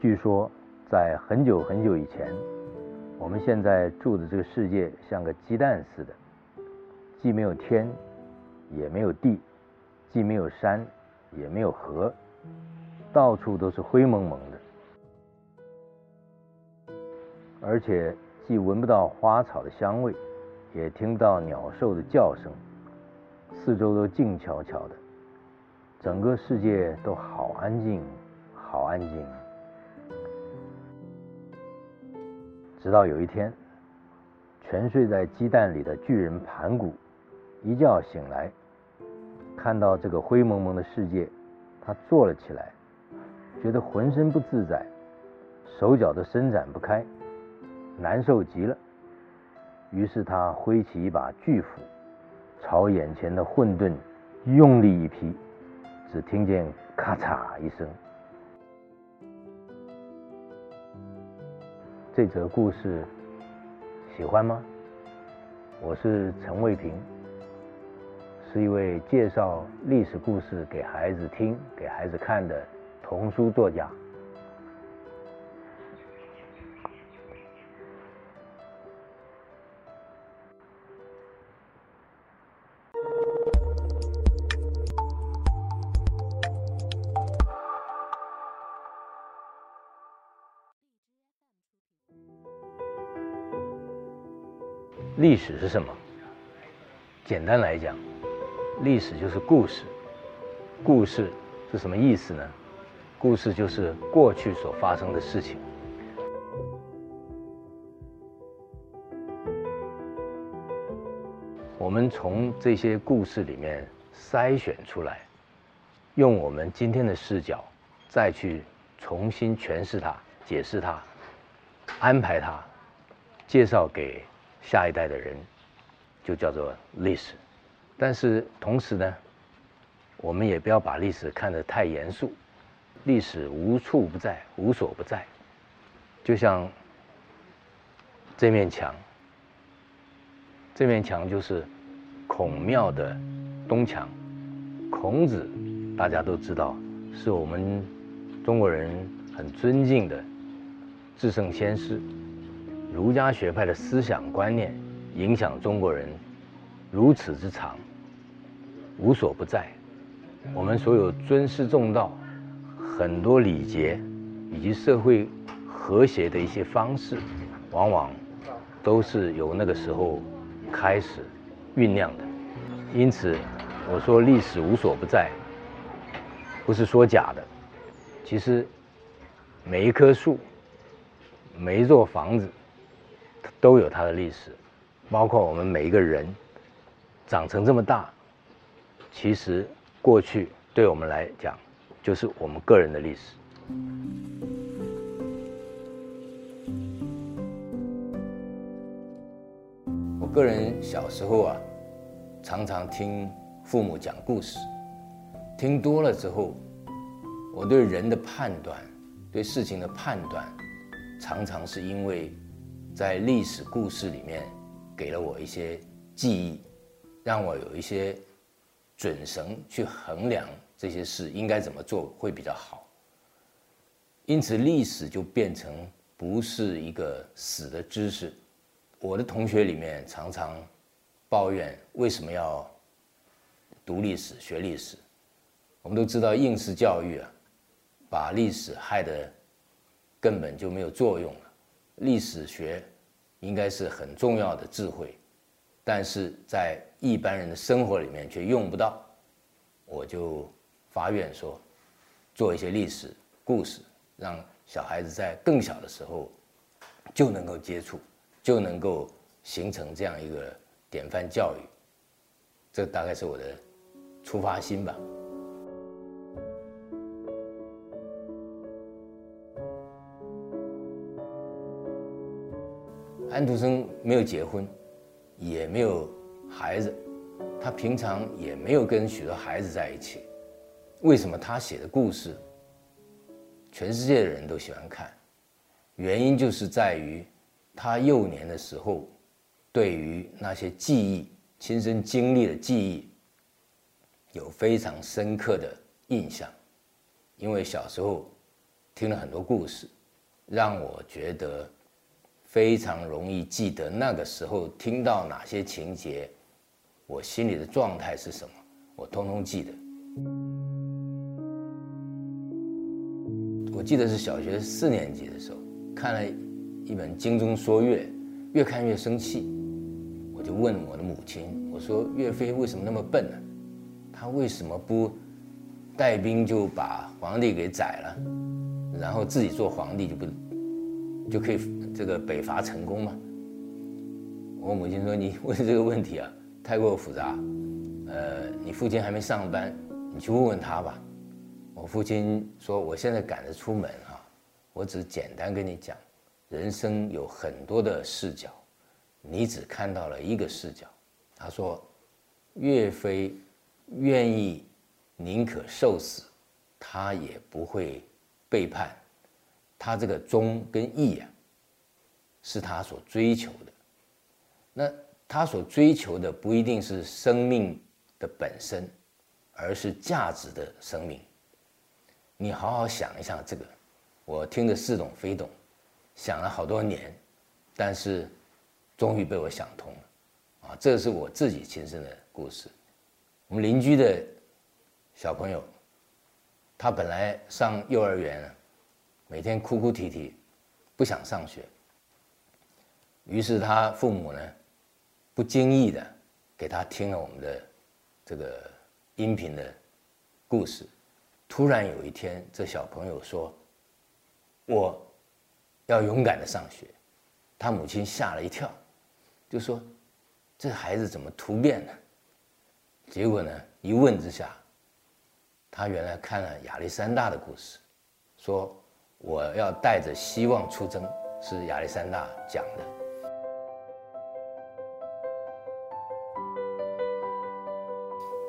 据说，在很久很久以前，我们现在住的这个世界像个鸡蛋似的，既没有天，也没有地，既没有山，也没有河，到处都是灰蒙蒙的，而且既闻不到花草的香味，也听不到鸟兽的叫声，四周都静悄悄的，整个世界都好安静，好安静。直到有一天，沉睡在鸡蛋里的巨人盘古一觉醒来，看到这个灰蒙蒙的世界，他坐了起来，觉得浑身不自在，手脚都伸展不开，难受极了。于是他挥起一把巨斧，朝眼前的混沌用力一劈，只听见咔嚓一声。这则故事喜欢吗？我是陈卫平，是一位介绍历史故事给孩子听、给孩子看的童书作家。历史是什么？简单来讲，历史就是故事。故事是什么意思呢？故事就是过去所发生的事情。我们从这些故事里面筛选出来，用我们今天的视角，再去重新诠释它、解释它、安排它、介绍给。下一代的人就叫做历史，但是同时呢，我们也不要把历史看得太严肃。历史无处不在，无所不在。就像这面墙，这面墙就是孔庙的东墙。孔子大家都知道，是我们中国人很尊敬的至圣先师。儒家学派的思想观念影响中国人如此之长，无所不在。我们所有尊师重道、很多礼节以及社会和谐的一些方式，往往都是由那个时候开始酝酿的。因此，我说历史无所不在，不是说假的。其实，每一棵树，每一座房子。都有它的历史，包括我们每一个人长成这么大，其实过去对我们来讲就是我们个人的历史。我个人小时候啊，常常听父母讲故事，听多了之后，我对人的判断、对事情的判断，常常是因为。在历史故事里面，给了我一些记忆，让我有一些准绳去衡量这些事应该怎么做会比较好。因此，历史就变成不是一个死的知识。我的同学里面常常抱怨为什么要读历史、学历史。我们都知道应试教育啊，把历史害得根本就没有作用了。历史学应该是很重要的智慧，但是在一般人的生活里面却用不到。我就发愿说，做一些历史故事，让小孩子在更小的时候就能够接触，就能够形成这样一个典范教育。这大概是我的出发心吧。安徒生没有结婚，也没有孩子，他平常也没有跟许多孩子在一起。为什么他写的故事，全世界的人都喜欢看？原因就是在于他幼年的时候，对于那些记忆、亲身经历的记忆，有非常深刻的印象。因为小时候听了很多故事，让我觉得非常容易记得那个时候听到哪些情节，我心里的状态是什么，我通通记得。我记得是小学四年级的时候看了一本《精中说岳》，越看越生气，我就问我的母亲：“我说岳飞为什么那么笨呢？他为什么不带兵就把皇帝给宰了？”然后自己做皇帝就不就可以这个北伐成功吗？我母亲说：“你 问这个问题啊，太过复杂。呃，你父亲还没上班，你去问问他吧。”我父亲说：“我现在赶着出门啊，我只简单跟你讲，人生有很多的视角，你只看到了一个视角。”他说：“岳飞愿意宁可受死，他也不会。”背叛，他这个忠跟义啊，是他所追求的。那他所追求的不一定是生命的本身，而是价值的生命。你好好想一想这个，我听得似懂非懂，想了好多年，但是终于被我想通了。啊，这是我自己亲身的故事。我们邻居的小朋友。他本来上幼儿园，每天哭哭啼啼，不想上学。于是他父母呢，不经意的给他听了我们的这个音频的故事。突然有一天，这小朋友说：“我要勇敢的上学。”他母亲吓了一跳，就说：“这孩子怎么突变了？”结果呢，一问之下。他原来看了亚历山大的故事，说我要带着希望出征，是亚历山大讲的。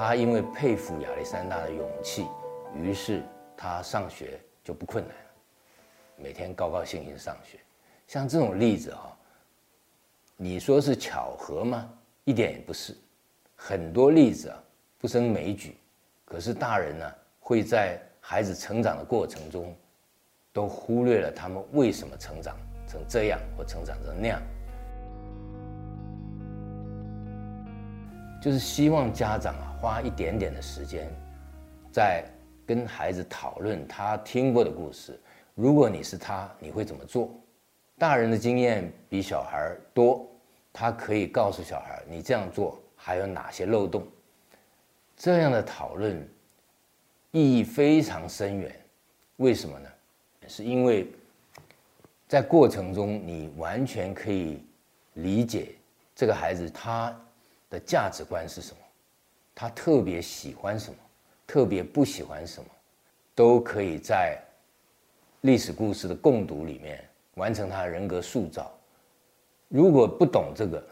他因为佩服亚历山大的勇气，于是他上学就不困难了，每天高高兴兴上学。像这种例子哈，你说是巧合吗？一点也不是，很多例子啊不胜枚举。可是大人呢，会在孩子成长的过程中，都忽略了他们为什么成长成这样或成长成那样。就是希望家长啊，花一点点的时间，在跟孩子讨论他听过的故事。如果你是他，你会怎么做？大人的经验比小孩多，他可以告诉小孩，你这样做还有哪些漏洞。这样的讨论意义非常深远，为什么呢？是因为在过程中，你完全可以理解这个孩子他的价值观是什么，他特别喜欢什么，特别不喜欢什么，都可以在历史故事的共读里面完成他人格塑造。如果不懂这个，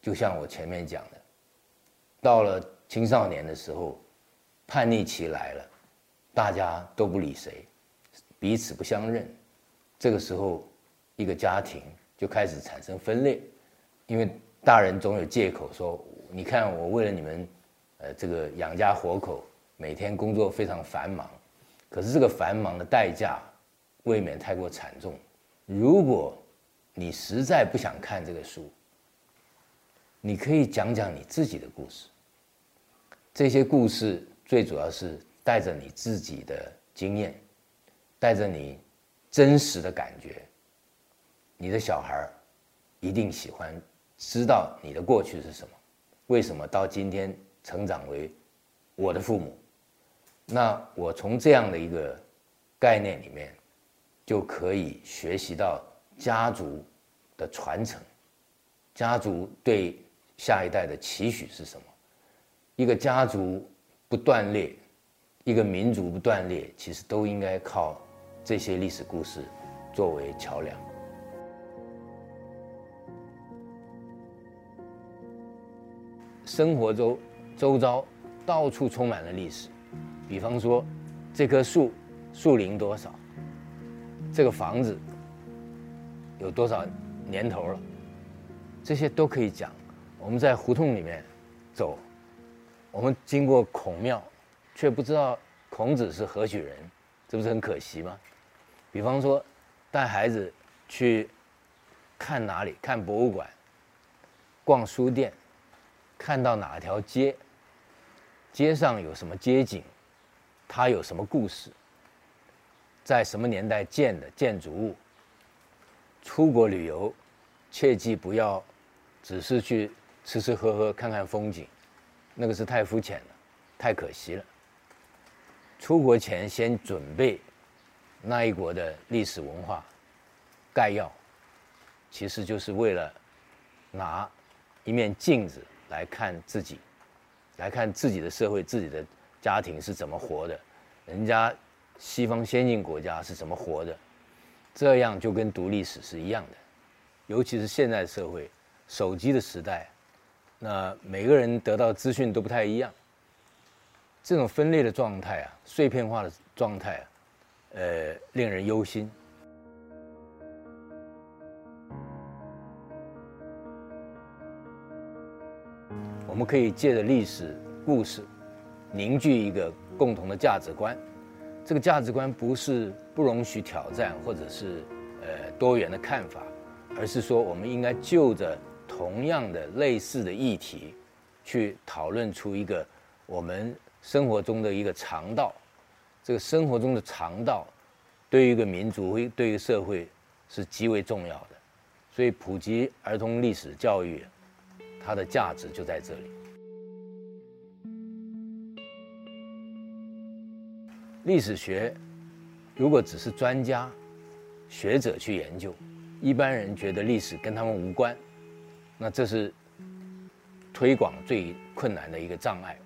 就像我前面讲的，到了。青少年的时候，叛逆期来了，大家都不理谁，彼此不相认。这个时候，一个家庭就开始产生分裂，因为大人总有借口说：“你看，我为了你们，呃，这个养家活口，每天工作非常繁忙。可是这个繁忙的代价，未免太过惨重。如果你实在不想看这个书，你可以讲讲你自己的故事。”这些故事最主要是带着你自己的经验，带着你真实的感觉。你的小孩一定喜欢知道你的过去是什么，为什么到今天成长为我的父母？那我从这样的一个概念里面，就可以学习到家族的传承，家族对下一代的期许是什么。一个家族不断裂，一个民族不断裂，其实都应该靠这些历史故事作为桥梁。生活周周遭到处充满了历史，比方说这棵树树龄多少，这个房子有多少年头了，这些都可以讲。我们在胡同里面走。我们经过孔庙，却不知道孔子是何许人，这不是很可惜吗？比方说，带孩子去看哪里，看博物馆，逛书店，看到哪条街，街上有什么街景，它有什么故事，在什么年代建的建筑物。出国旅游，切记不要只是去吃吃喝喝、看看风景，那个是太肤浅了，太可惜了。出国前先准备那一国的历史文化概要，其实就是为了拿一面镜子来看自己，来看自己的社会、自己的家庭是怎么活的，人家西方先进国家是怎么活的，这样就跟读历史是一样的。尤其是现在社会手机的时代，那每个人得到资讯都不太一样。这种分裂的状态啊，碎片化的状态啊，呃，令人忧心。我们可以借着历史故事，凝聚一个共同的价值观。这个价值观不是不容许挑战，或者是呃多元的看法，而是说我们应该就着同样的类似的议题，去讨论出一个我们。生活中的一个肠道，这个生活中的肠道，对于一个民族、对于社会是极为重要的。所以，普及儿童历史教育，它的价值就在这里。历史学如果只是专家学者去研究，一般人觉得历史跟他们无关，那这是推广最困难的一个障碍。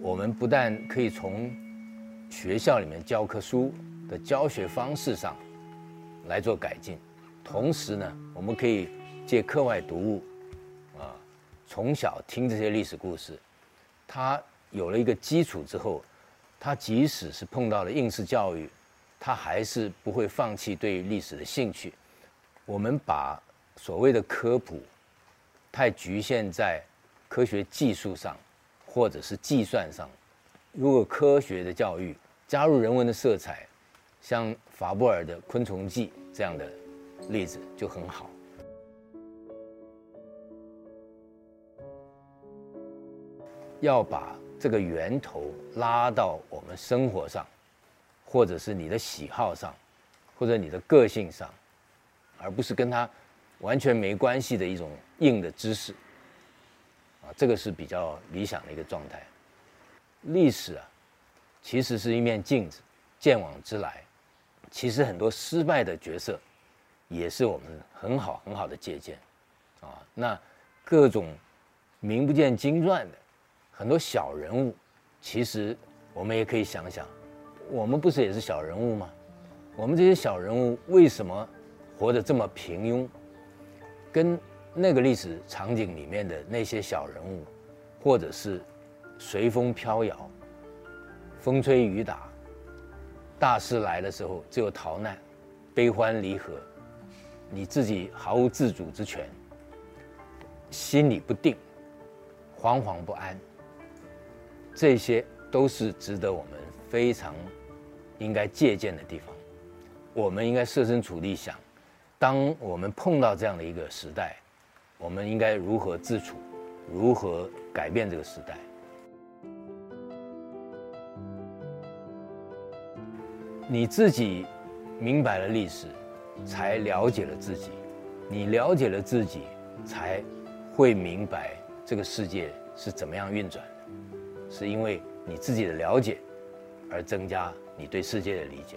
我们不但可以从学校里面教科书的教学方式上来做改进，同时呢，我们可以借课外读物，从小听这些历史故事，他有了一个基础之后，他即使是碰到了应试教育，他还是不会放弃对历史的兴趣。我们把所谓的科普太局限在科学技术上。或者是计算上，如果科学的教育加入人文的色彩，像法布尔的《昆虫记》这样的例子就很好。要把这个源头拉到我们生活上，或者是你的喜好上，或者你的个性上，而不是跟他完全没关系的一种硬的知识。啊，这个是比较理想的一个状态。历史啊，其实是一面镜子，见往知来。其实很多失败的角色，也是我们很好很好的借鉴。啊，那各种名不见经传的很多小人物，其实我们也可以想想，我们不是也是小人物吗？我们这些小人物为什么活得这么平庸？跟那个历史场景里面的那些小人物，或者是随风飘摇、风吹雨打，大事来的时候只有逃难、悲欢离合，你自己毫无自主之权，心里不定、惶惶不安，这些都是值得我们非常应该借鉴的地方。我们应该设身处地想，当我们碰到这样的一个时代。我们应该如何自处，如何改变这个时代？你自己明白了历史，才了解了自己；你了解了自己，才会明白这个世界是怎么样运转。是因为你自己的了解，而增加你对世界的理解。